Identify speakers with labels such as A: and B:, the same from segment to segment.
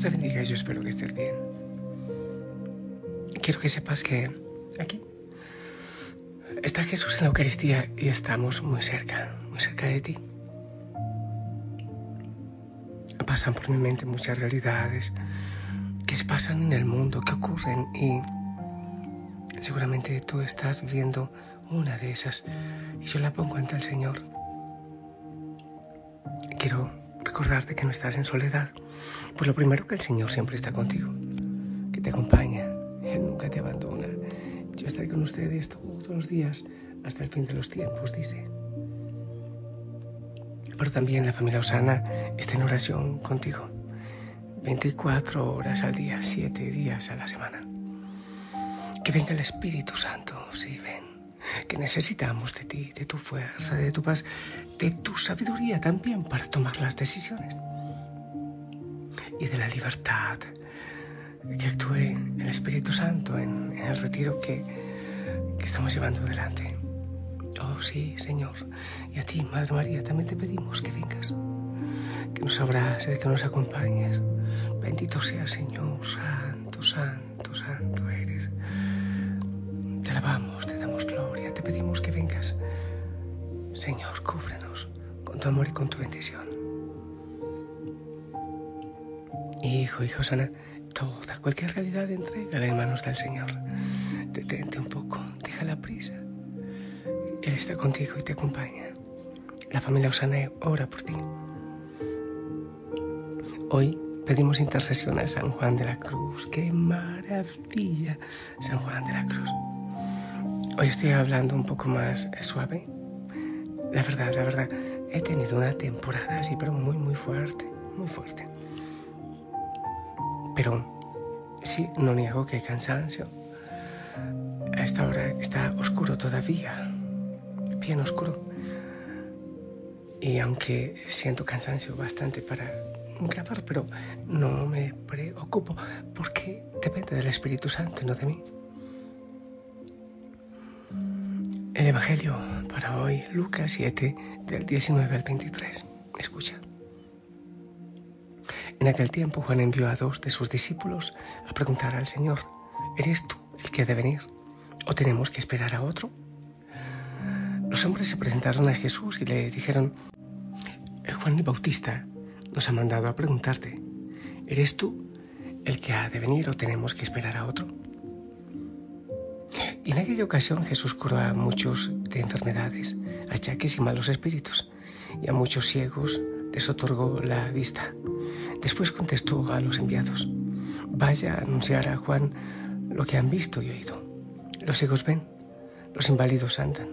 A: Te bendiga yo espero que estés bien. Quiero que sepas que aquí está Jesús en la Eucaristía y estamos muy cerca, muy cerca de ti. Pasan por mi mente muchas realidades que se pasan en el mundo, que ocurren y seguramente tú estás viviendo una de esas y yo la pongo ante el Señor. Quiero recordarte que no estás en soledad. Pues lo primero que el Señor siempre está contigo, que te acompaña, Él nunca te abandona. Yo estaré con ustedes todos los días hasta el fin de los tiempos, dice. Pero también la familia Osana está en oración contigo. 24 horas al día, 7 días a la semana. Que venga el Espíritu Santo, sí, ven. Que necesitamos de ti, de tu fuerza, de tu paz, de tu sabiduría también para tomar las decisiones. Y de la libertad. Que actúe el Espíritu Santo en, el retiro que, que estamos llevando adelante. Oh sí, Señor. Y a ti, Madre María, también te pedimos que vengas, que nos abraces, que nos acompañes. Bendito sea, Señor, santo, santo, santo eres. Te alabamos, tu amor y con tu bendición. Hijo, hijo sana, toda, cualquier realidad entrega en manos del Señor. Detente un poco, deja la prisa. Él está contigo y te acompaña. La familia Osana ora por ti. Hoy pedimos intercesión a San Juan de la Cruz. ¡Qué maravilla, San Juan de la Cruz! Hoy estoy hablando un poco más suave. La verdad, la verdad, he tenido una temporada así, pero muy, muy fuerte, muy fuerte. Pero sí, no niego que hay cansancio. A esta hora está oscuro todavía, bien oscuro. Y aunque siento cansancio bastante para grabar, pero no me preocupo porque depende del Espíritu Santo no de mí. El Evangelio para hoy, Lucas 7, del 19 al 23. Escucha. En aquel tiempo Juan envió a dos de sus discípulos a preguntar al Señor, ¿eres tú el que ha de venir? ¿O tenemos que esperar a otro? Los hombres se presentaron a Jesús y le dijeron, Juan el Bautista nos ha mandado a preguntarte, ¿eres tú el que ha de venir o tenemos que esperar a otro? Y en aquella ocasión Jesús curó a muchos de enfermedades, achaques y malos espíritus, y a muchos ciegos les otorgó la vista. Después contestó a los enviados, vaya a anunciar a Juan lo que han visto y oído. Los ciegos ven, los inválidos andan,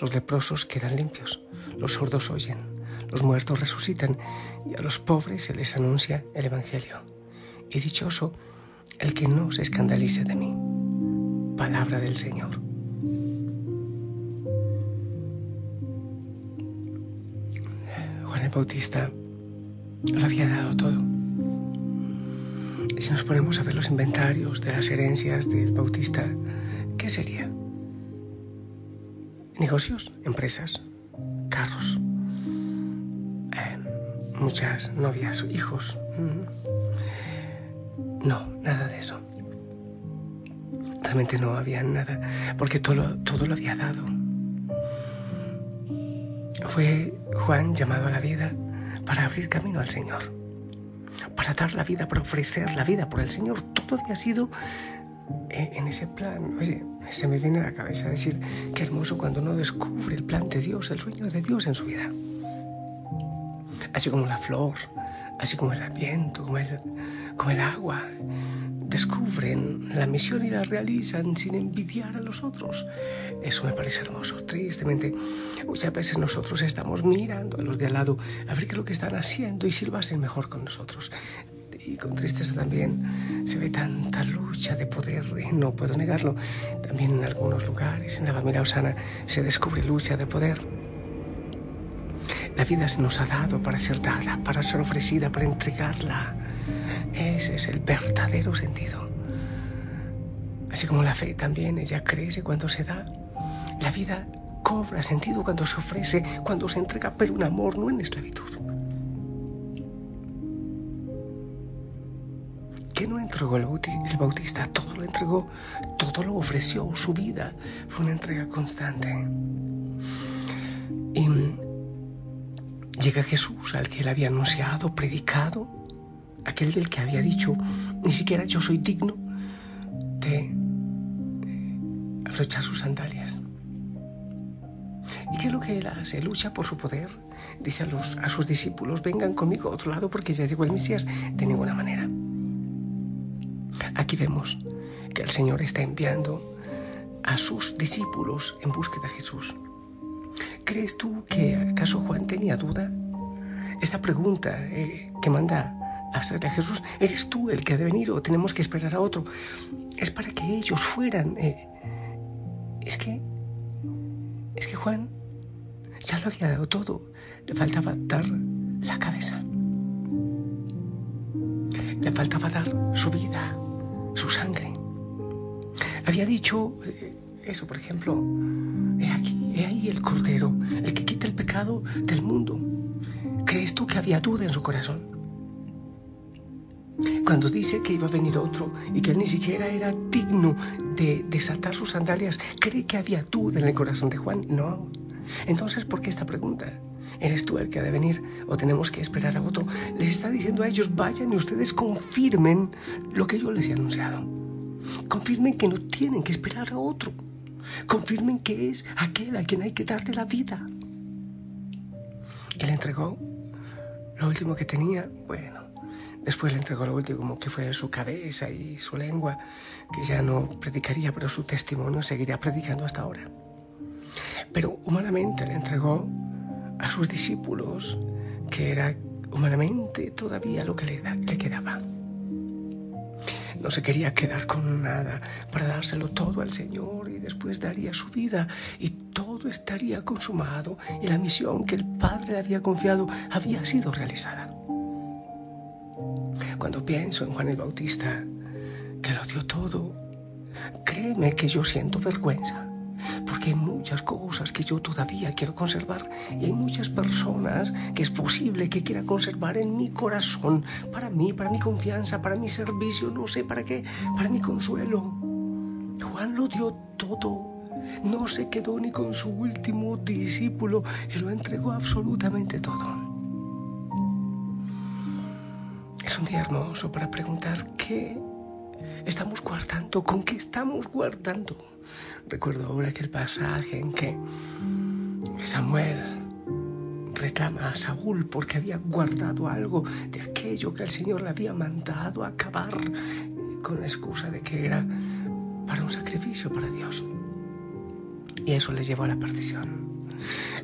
A: los leprosos quedan limpios, los sordos oyen, los muertos resucitan y a los pobres se les anuncia el Evangelio. Y dichoso el que no se escandalice de mí palabra del Señor. Juan el Bautista lo había dado todo. Y si nos ponemos a ver los inventarios de las herencias del Bautista, ¿qué sería? Negocios, empresas, carros, eh, muchas novias, hijos. No, nada de eso realmente no había nada, porque todo, todo lo había dado. Fue Juan llamado a la vida para abrir camino al Señor, para dar la vida, para ofrecer la vida por el Señor. Todo había sido eh, en ese plan. Oye, se me viene a la cabeza decir, qué hermoso cuando uno descubre el plan de Dios, el sueño de Dios en su vida. Así como la flor, así como el viento, como el, como el agua, descubren la misión y la realizan sin envidiar a los otros. Eso me parece hermoso. Tristemente, muchas veces nosotros estamos mirando a los de al lado a ver qué es lo que están haciendo y si lo hacen mejor con nosotros. Y con tristeza también se ve tanta lucha de poder, y no puedo negarlo. También en algunos lugares, en la familia Osana, se descubre lucha de poder. La vida se nos ha dado para ser dada, para ser ofrecida, para entregarla. Ese es el verdadero sentido. Así como la fe también, ella crece cuando se da. La vida cobra sentido cuando se ofrece, cuando se entrega, pero un amor, no en esclavitud. ¿Qué no entregó el Bautista? Todo lo entregó, todo lo ofreció, su vida fue una entrega constante. Y llega Jesús, al que él había anunciado, predicado, aquel del que había dicho, ni siquiera yo soy digno de aflochar sus sandalias. ¿Y qué es lo que él hace? Lucha por su poder. Dice a, los, a sus discípulos, vengan conmigo a otro lado porque ya llegó el Mesías. De ninguna manera. Aquí vemos que el Señor está enviando a sus discípulos en búsqueda de Jesús. ¿Crees tú que acaso Juan tenía duda? Esta pregunta eh, que manda a hacerle a Jesús, ¿eres tú el que ha de venir o tenemos que esperar a otro? Es para que ellos fueran. Eh, es que, es que Juan ya lo había dado todo. Le faltaba dar la cabeza. Le faltaba dar su vida, su sangre. Había dicho eh, eso, por ejemplo, he aquí, he ahí el Cordero, el que quita el pecado del mundo. ¿Crees tú que había duda en su corazón? Cuando dice que iba a venir otro y que él ni siquiera era digno de desatar sus sandalias, ¿cree que había duda en el corazón de Juan? No. Entonces, ¿por qué esta pregunta? ¿Eres tú el que ha de venir o tenemos que esperar a otro? Les está diciendo a ellos, vayan y ustedes confirmen lo que yo les he anunciado. Confirmen que no tienen que esperar a otro. Confirmen que es aquel a quien hay que darle la vida. Y le entregó lo último que tenía, bueno, después le entregó lo último que fue su cabeza y su lengua, que ya no predicaría, pero su testimonio seguiría predicando hasta ahora. Pero humanamente le entregó a sus discípulos, que era humanamente todavía lo que le, le quedaba. No se quería quedar con nada para dárselo todo al Señor y después daría su vida y todo estaría consumado y la misión que el Padre le había confiado había sido realizada. Cuando pienso en Juan el Bautista, que lo dio todo, créeme que yo siento vergüenza porque hay muchas cosas que yo todavía quiero conservar y hay muchas personas que es posible que quiera conservar en mi corazón, para mí, para mi confianza, para mi servicio, no sé para qué, para mi consuelo. Juan lo dio todo, no se quedó ni con su último discípulo y lo entregó absolutamente todo. Un día hermoso para preguntar qué estamos guardando, con qué estamos guardando. Recuerdo ahora aquel pasaje en que Samuel reclama a Saúl porque había guardado algo de aquello que el Señor le había mandado acabar con la excusa de que era para un sacrificio para Dios. Y eso le llevó a la perdición.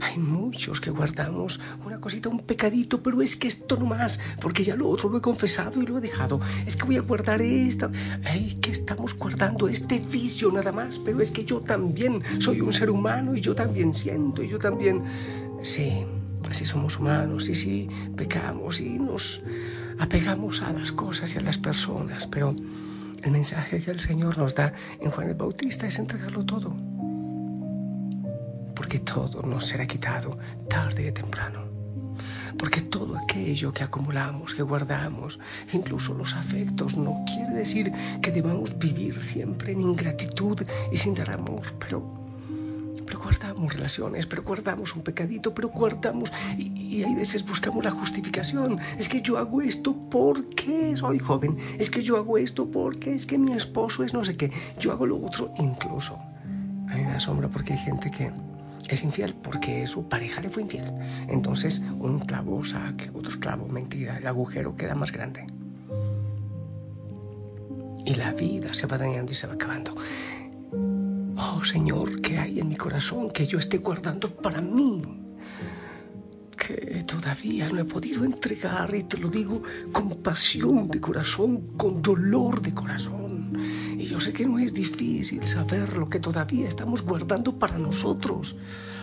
A: Hay muchos que guardamos una cosita, un pecadito, pero es que esto no más, porque ya lo otro lo he confesado y lo he dejado. Es que voy a guardar esto. Ay, que estamos guardando este vicio nada más, pero es que yo también soy un ser humano y yo también siento y yo también... Sí, así somos humanos y sí pecamos y nos apegamos a las cosas y a las personas, pero el mensaje que el Señor nos da en Juan el Bautista es entregarlo todo porque todo nos será quitado tarde o temprano. Porque todo aquello que acumulamos, que guardamos, incluso los afectos, no quiere decir que debamos vivir siempre en ingratitud y sin dar amor, pero, pero guardamos relaciones, pero guardamos un pecadito, pero guardamos y, y hay veces buscamos la justificación. Es que yo hago esto porque soy joven, es que yo hago esto porque es que mi esposo es no sé qué, yo hago lo otro incluso. A mí me asombra porque hay gente que es infiel porque su pareja le fue infiel. Entonces un clavo saca otro clavo, mentira, el agujero queda más grande. Y la vida se va dañando y se va acabando. Oh Señor, ¿qué hay en mi corazón que yo esté guardando para mí? Que todavía no he podido entregar y te lo digo con pasión de corazón, con dolor de corazón y yo sé que no es difícil saber lo que todavía estamos guardando para nosotros,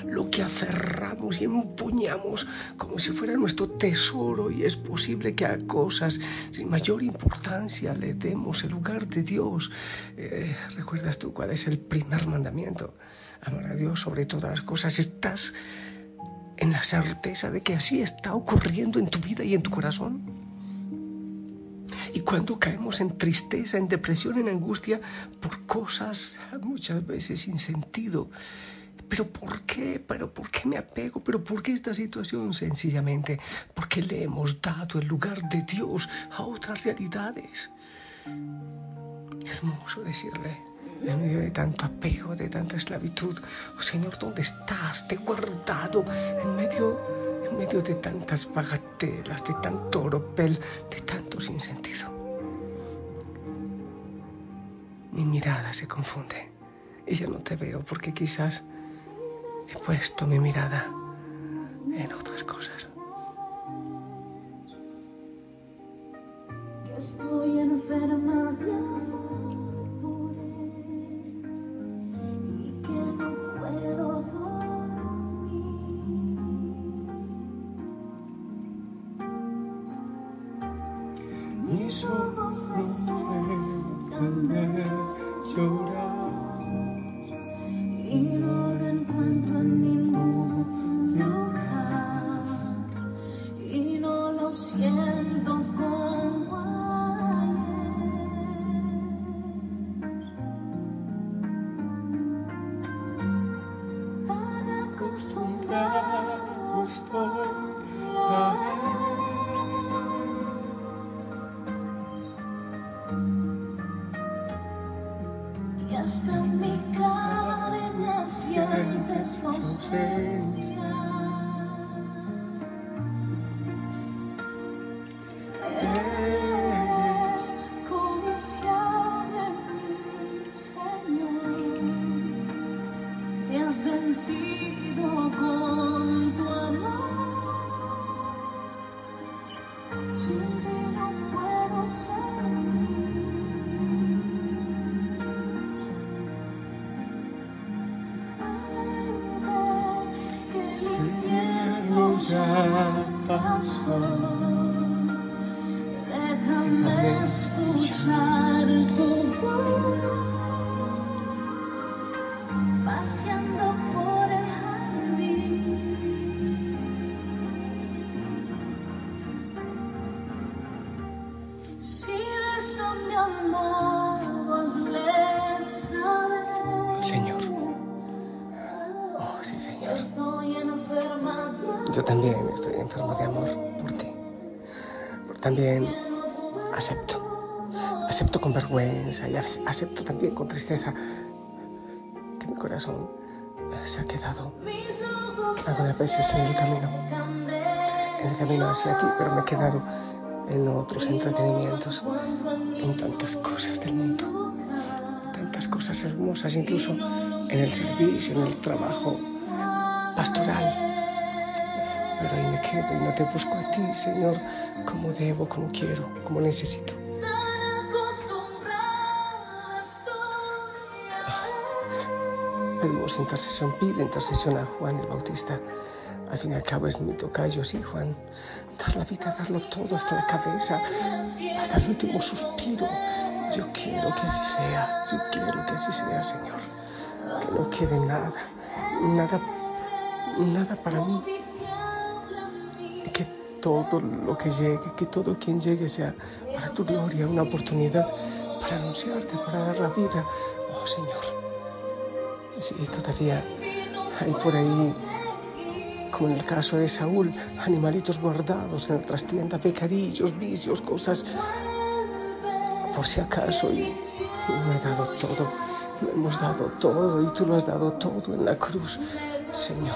A: lo que aferramos y empuñamos como si fuera nuestro tesoro y es posible que a cosas sin mayor importancia le demos el lugar de Dios. Eh, ¿Recuerdas tú cuál es el primer mandamiento? Amar a Dios sobre todas las cosas. ¿Estás en la certeza de que así está ocurriendo en tu vida y en tu corazón? Y cuando caemos en tristeza, en depresión, en angustia, por cosas muchas veces sin sentido. ¿Pero por qué? ¿Pero por qué me apego? ¿Pero por qué esta situación? Sencillamente porque le hemos dado el lugar de Dios a otras realidades. Es hermoso decirle, en medio de tanto apego, de tanta esclavitud, oh Señor, ¿dónde estás? Te he guardado en medio, en medio de tantas bagatelas, de tanto oropel, de tanto sinsentido. Mi mirada se confunde y ya no te veo porque quizás he puesto mi mirada en otras cosas.
B: should hasta mi carne siente su ausencia. soul.
A: Yo también estoy enfermo de amor por ti. Pero también acepto. Acepto con vergüenza y ac- acepto también con tristeza que mi corazón se ha quedado algunas veces en el camino, en el camino hacia ti, pero me he quedado en otros entretenimientos, en tantas cosas del mundo, tantas cosas hermosas, incluso en el servicio, en el trabajo pastoral. Pero ahí me quedo y no te busco a ti, Señor, como debo, como quiero, como necesito.
B: tan acostumbrada estoy a
A: Pedimos intercesión, pide intercesión a Juan el Bautista. Al fin y al cabo es mi tocayo, sí, Juan. Dar la vida, darlo todo hasta la cabeza, hasta el último suspiro. Yo quiero que así sea, yo quiero que así sea, Señor. Que no quede nada, nada, nada para mí. Todo lo que llegue, que todo quien llegue sea para tu gloria, una oportunidad para anunciarte, para dar la vida. Oh, Señor. Sí, todavía hay por ahí, como en el caso de Saúl, animalitos guardados en la trastienda, pecadillos, vicios, cosas, por si acaso, y, y no he dado todo, lo hemos dado todo, y tú lo has dado todo en la cruz, Señor.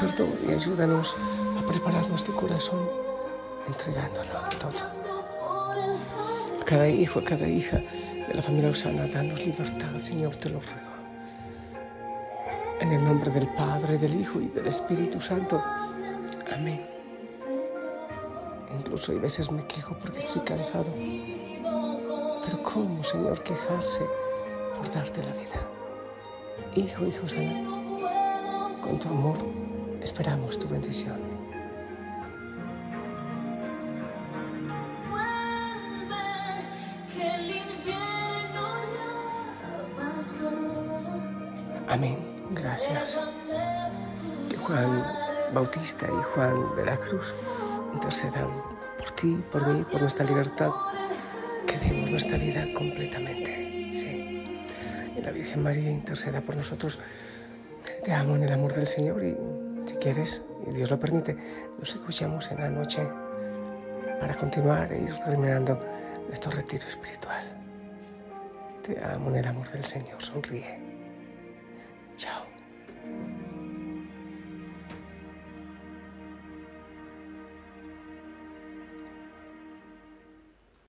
A: Perdón y ayúdanos a preparar nuestro corazón, entregándolo todo. Cada hijo, cada hija de la familia Osana, danos libertad, Señor, te lo ruego. En el nombre del Padre, del Hijo y del Espíritu Santo. Amén. Incluso hay veces me quejo porque estoy cansado. Pero ¿cómo, Señor, quejarse por darte la vida? Hijo, hijo sana, con tu amor esperamos tu bendición. Amén. Gracias. Que Juan Bautista y Juan de la Cruz intercedan por ti, por mí, por nuestra libertad, que demos nuestra vida completamente. Sí. Y la Virgen María interceda por nosotros. Te amo en el amor del Señor y si quieres, y Dios lo permite, nos escuchamos en la noche para continuar e ir terminando nuestro retiro espiritual. Te amo en el amor del Señor, sonríe.